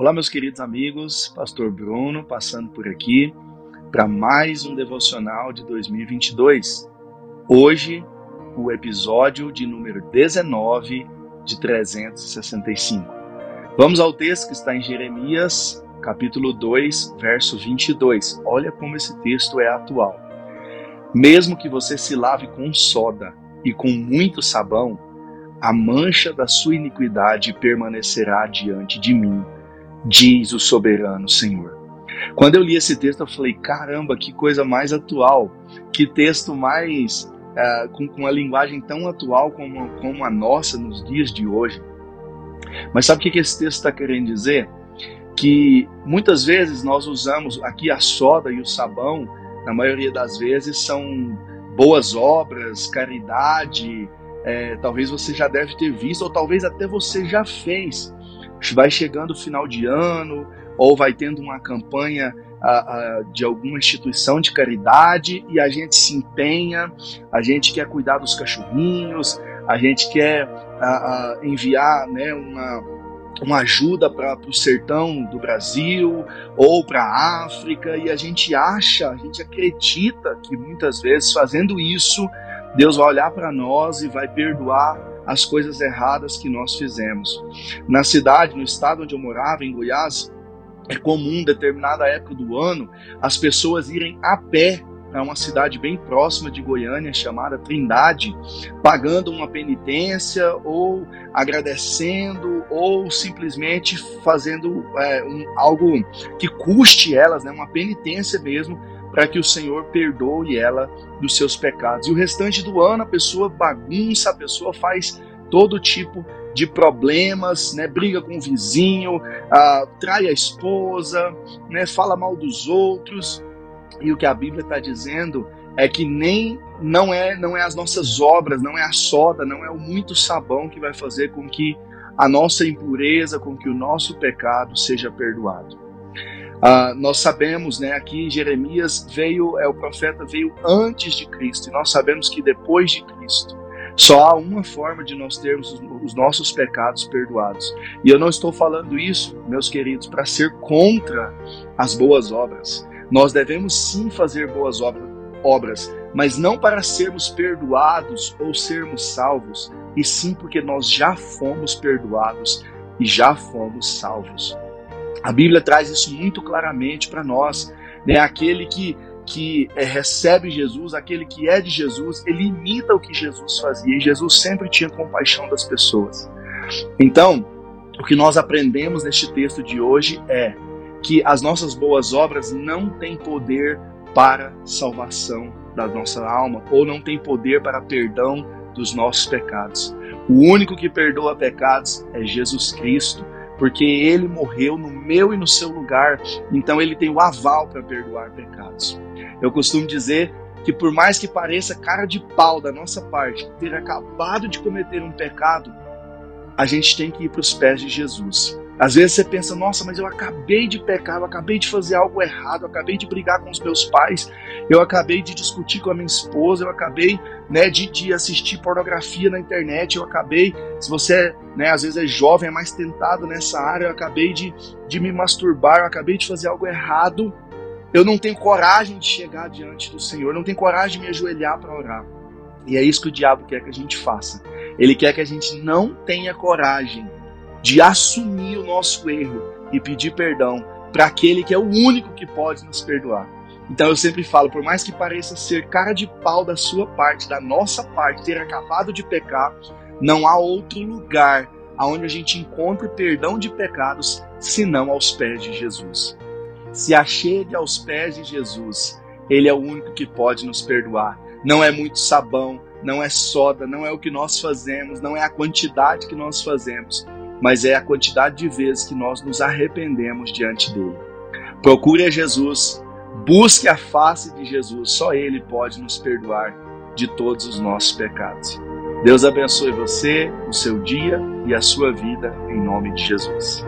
Olá, meus queridos amigos, Pastor Bruno passando por aqui para mais um devocional de 2022. Hoje, o episódio de número 19 de 365. Vamos ao texto que está em Jeremias, capítulo 2, verso 22. Olha como esse texto é atual. Mesmo que você se lave com soda e com muito sabão, a mancha da sua iniquidade permanecerá diante de mim diz o soberano Senhor. Quando eu li esse texto, eu falei: caramba, que coisa mais atual, que texto mais. Uh, com, com uma linguagem tão atual como, como a nossa nos dias de hoje. Mas sabe o que, esse texto está querendo dizer? Que muitas vezes nós usamos aqui a soda e o sabão, na maioria das vezes, são boas obras, caridade. É, talvez você já deve ter visto, ou talvez até você já fez vai chegando o final de ano, ou vai tendo uma campanha a, a, de alguma instituição de caridade e a gente se empenha, a gente quer cuidar dos cachorrinhos, a gente quer a, enviar né, uma, uma ajuda para o sertão do Brasil ou para a África e a gente acha, a gente acredita que muitas vezes fazendo isso Deus vai olhar para nós e vai perdoar as coisas erradas que nós fizemos. Na cidade, no estado onde eu morava, em Goiás, é comum, determinada época do ano, as pessoas irem a pé para uma cidade bem próxima de Goiânia, chamada Trindade, pagando uma penitência ou agradecendo ou simplesmente fazendo é, um, algo que custe elas, né, uma penitência mesmo, para que o Senhor perdoe ela dos seus pecados. E o restante do ano a pessoa bagunça, a pessoa faz todo tipo de problemas, né? briga com o vizinho, ah, trai a esposa, né? fala mal dos outros. E o que a Bíblia está dizendo é que nem não é não é as nossas obras, não é a soda, não é o muito sabão que vai fazer com que a nossa impureza, com que o nosso pecado seja perdoado. Uh, nós sabemos, né, aqui Jeremias veio, é o profeta veio antes de Cristo, e nós sabemos que depois de Cristo só há uma forma de nós termos os nossos pecados perdoados. E eu não estou falando isso, meus queridos, para ser contra as boas obras. Nós devemos sim fazer boas obras, mas não para sermos perdoados ou sermos salvos, e sim porque nós já fomos perdoados e já fomos salvos. A Bíblia traz isso muito claramente para nós. Né? Aquele que, que é, recebe Jesus, aquele que é de Jesus, ele imita o que Jesus fazia. E Jesus sempre tinha compaixão das pessoas. Então, o que nós aprendemos neste texto de hoje é que as nossas boas obras não têm poder para salvação da nossa alma ou não têm poder para perdão dos nossos pecados. O único que perdoa pecados é Jesus Cristo porque ele morreu no meu e no seu lugar, então ele tem o aval para perdoar pecados. Eu costumo dizer que por mais que pareça cara de pau da nossa parte ter acabado de cometer um pecado, a gente tem que ir para os pés de Jesus. Às vezes você pensa, nossa, mas eu acabei de pecar, eu acabei de fazer algo errado, eu acabei de brigar com os meus pais, eu acabei de discutir com a minha esposa, eu acabei né, de, de assistir pornografia na internet, eu acabei, se você né, às vezes é jovem, é mais tentado nessa área, eu acabei de, de me masturbar, eu acabei de fazer algo errado, eu não tenho coragem de chegar diante do Senhor, não tenho coragem de me ajoelhar para orar. E é isso que o diabo quer que a gente faça. Ele quer que a gente não tenha coragem de assumir o nosso erro e pedir perdão para aquele que é o único que pode nos perdoar. Então eu sempre falo, por mais que pareça ser cara de pau da sua parte, da nossa parte, ter acabado de pecar, não há outro lugar aonde a gente encontre perdão de pecados senão aos pés de Jesus. Se achegue aos pés de Jesus, ele é o único que pode nos perdoar. Não é muito sabão, não é soda, não é o que nós fazemos, não é a quantidade que nós fazemos, mas é a quantidade de vezes que nós nos arrependemos diante dele. Procure a Jesus, busque a face de Jesus, só ele pode nos perdoar de todos os nossos pecados. Deus abençoe você, o seu dia e a sua vida, em nome de Jesus.